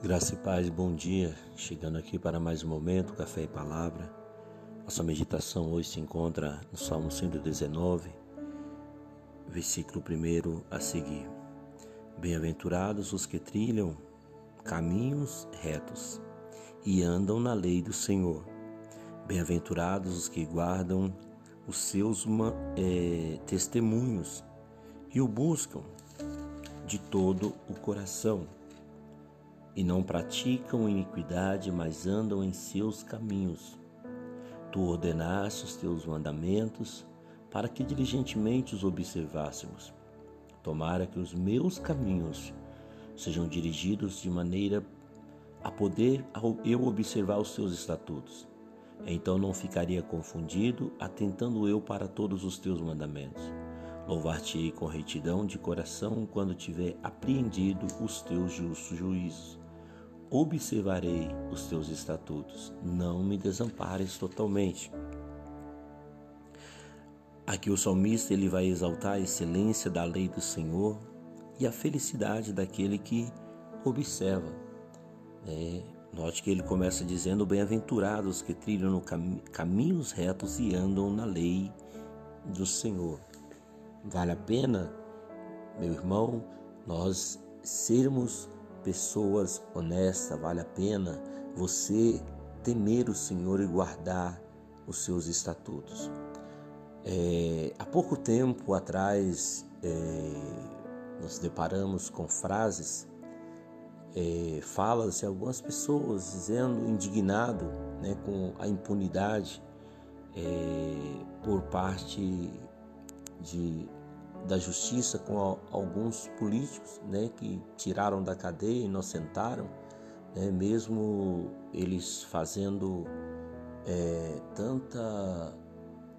Graça e paz, bom dia. Chegando aqui para mais um momento, café e palavra. Nossa meditação hoje se encontra no Salmo 119, versículo 1 a seguir. Bem-aventurados os que trilham caminhos retos e andam na lei do Senhor. Bem-aventurados os que guardam os seus é, testemunhos e o buscam de todo o coração e não praticam iniquidade, mas andam em seus caminhos. Tu ordenaste os teus mandamentos para que diligentemente os observássemos. Tomara que os meus caminhos sejam dirigidos de maneira a poder eu observar os teus estatutos. Então não ficaria confundido, atentando eu para todos os teus mandamentos. Louvar-te-ei com retidão de coração quando tiver apreendido os teus justos juízos observarei os teus estatutos, não me desampares totalmente. Aqui o salmista ele vai exaltar a excelência da lei do Senhor e a felicidade daquele que observa. É, note que ele começa dizendo: Bem-aventurados que trilham no cam caminhos retos e andam na lei do Senhor. Vale a pena, meu irmão, nós sermos pessoas honestas, vale a pena você temer o Senhor e guardar os seus estatutos. É, há pouco tempo atrás, é, nos deparamos com frases, é, falas de algumas pessoas dizendo, indignado né, com a impunidade é, por parte de da justiça com alguns políticos né, que tiraram da cadeia, inocentaram, né, mesmo eles fazendo é, tanta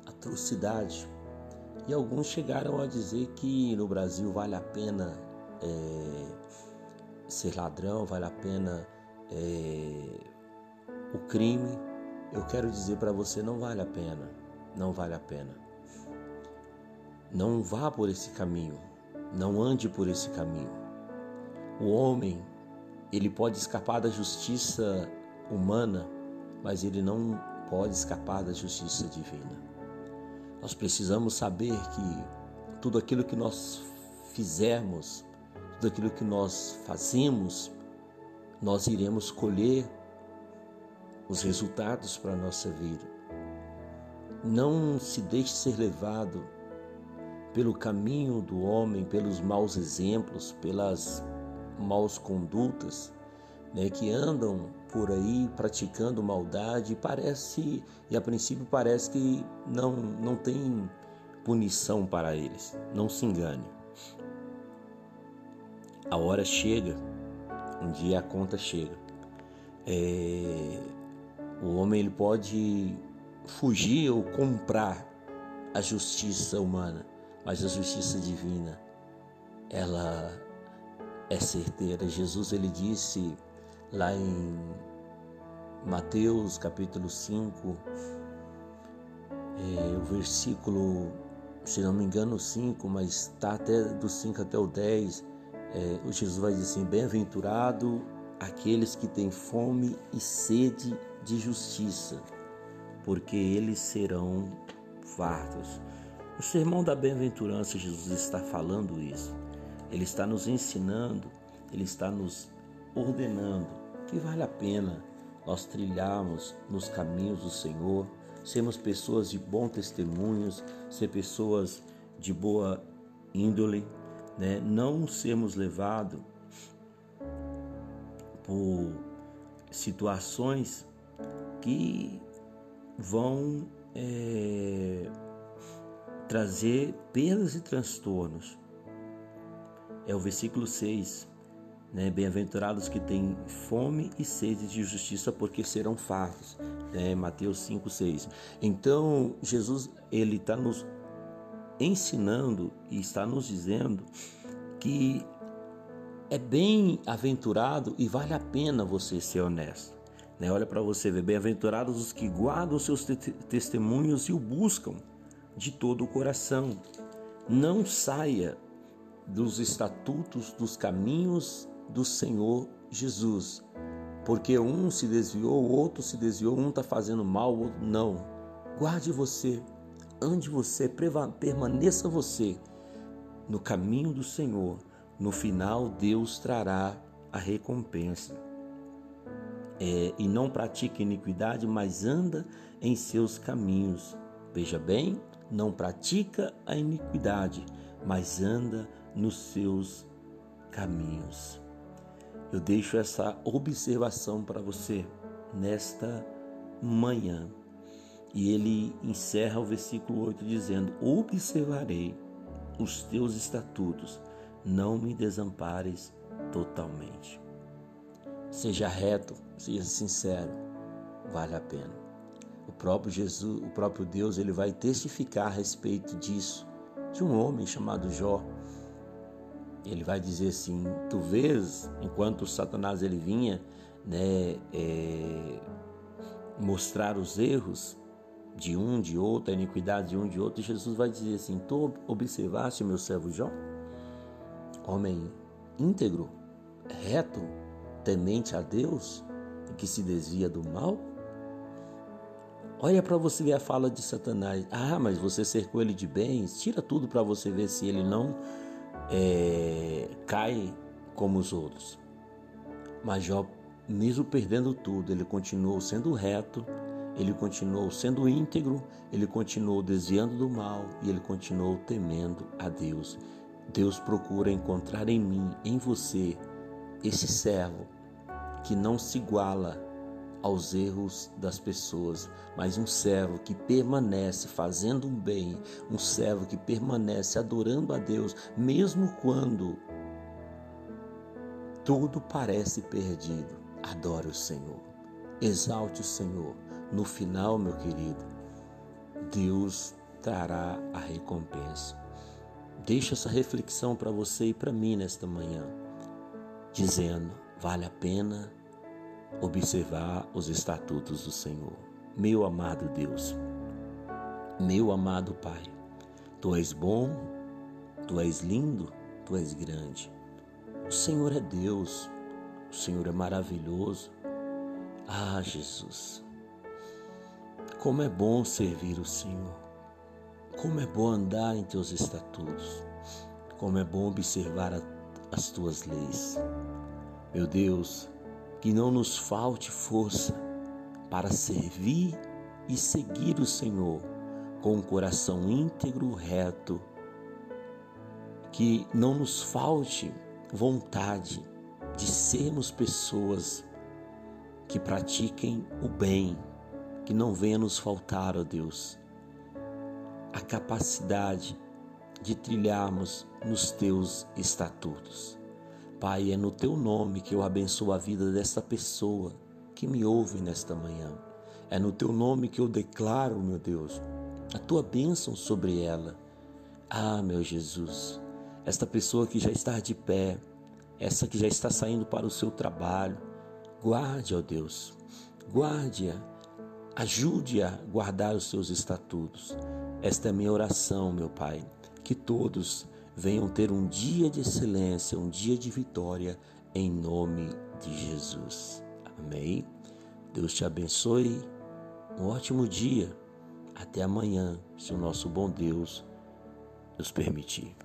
atrocidade. E alguns chegaram a dizer que no Brasil vale a pena é, ser ladrão, vale a pena é, o crime. Eu quero dizer para você, não vale a pena, não vale a pena. Não vá por esse caminho, não ande por esse caminho. O homem, ele pode escapar da justiça humana, mas ele não pode escapar da justiça divina. Nós precisamos saber que tudo aquilo que nós fizermos, tudo aquilo que nós fazemos, nós iremos colher os resultados para a nossa vida. Não se deixe ser levado pelo caminho do homem, pelos maus exemplos, pelas maus condutas, né, que andam por aí praticando maldade, parece e a princípio parece que não não tem punição para eles. Não se engane. A hora chega, um dia a conta chega. É, o homem ele pode fugir ou comprar a justiça humana, mas a justiça divina, ela é certeira. Jesus ele disse lá em Mateus capítulo 5, é, o versículo, se não me engano, 5, mas está até do 5 até o 10, é, o Jesus vai dizer assim: Bem-aventurado aqueles que têm fome e sede de justiça, porque eles serão fartos. O sermão da bem-aventurança, Jesus está falando isso. Ele está nos ensinando, ele está nos ordenando que vale a pena nós trilharmos nos caminhos do Senhor, sermos pessoas de bom testemunhos, ser pessoas de boa índole, né? não sermos levados por situações que vão é, trazer perdas e transtornos. É o versículo 6. Né? Bem-aventurados que têm fome e sede de justiça, porque serão fartos. É Mateus 5, 6. Então, Jesus ele está nos ensinando e está nos dizendo que é bem aventurado e vale a pena você ser honesto. Né? Olha para você ver, bem-aventurados os que guardam seus te testemunhos e o buscam de todo o coração. Não saia dos estatutos, dos caminhos do Senhor Jesus. porque um se desviou, o outro se desviou, um está fazendo mal, o outro não. Guarde você, ande você, permaneça você no caminho do Senhor. No final, Deus trará a recompensa. É, e não pratica iniquidade, mas anda em seus caminhos. Veja bem, não pratica a iniquidade, mas anda nos seus caminhos. Eu deixo essa observação para você nesta manhã. E ele encerra o versículo 8 dizendo: Observarei os teus estatutos, não me desampares totalmente. Seja reto, seja sincero, vale a pena. Próprio Jesus, o próprio Deus, ele vai testificar a respeito disso, de um homem chamado Jó, ele vai dizer assim: Tu vês, enquanto Satanás ele vinha né, é, mostrar os erros de um, de outro, a iniquidade de um, de outro, e Jesus vai dizer assim: Tu observaste o meu servo Jó? Homem íntegro, reto, temente a Deus e que se desvia do mal? Olha para você ver a fala de Satanás. Ah, mas você cercou ele de bens. Tira tudo para você ver se ele não é, cai como os outros. Mas Jó, mesmo perdendo tudo, ele continuou sendo reto, ele continuou sendo íntegro, ele continuou desviando do mal e ele continuou temendo a Deus. Deus procura encontrar em mim, em você, esse servo que não se iguala aos erros das pessoas, mas um servo que permanece fazendo um bem, um servo que permanece adorando a Deus, mesmo quando tudo parece perdido. Adore o Senhor, exalte o Senhor. No final, meu querido, Deus trará a recompensa. Deixa essa reflexão para você e para mim nesta manhã, dizendo: vale a pena observar os estatutos do Senhor. Meu amado Deus, meu amado Pai, Tu és bom, Tu és lindo, Tu és grande. O Senhor é Deus, o Senhor é maravilhoso. Ah, Jesus, como é bom servir o Senhor, como é bom andar em Teus estatutos, como é bom observar as Tuas leis. Meu Deus, que não nos falte força para servir e seguir o Senhor com um coração íntegro, reto, que não nos falte vontade de sermos pessoas que pratiquem o bem, que não venha nos faltar, ó Deus, a capacidade de trilharmos nos teus estatutos. Pai, é no teu nome que eu abençoo a vida desta pessoa que me ouve nesta manhã. É no teu nome que eu declaro, meu Deus, a tua bênção sobre ela. Ah, meu Jesus, esta pessoa que já está de pé, essa que já está saindo para o seu trabalho, guarde, ó Deus, guarde-a, ajude-a a guardar os seus estatutos. Esta é a minha oração, meu Pai, que todos venham ter um dia de excelência, um dia de vitória, em nome de Jesus. Amém. Deus te abençoe. Um ótimo dia. Até amanhã, se o nosso bom Deus nos permitir.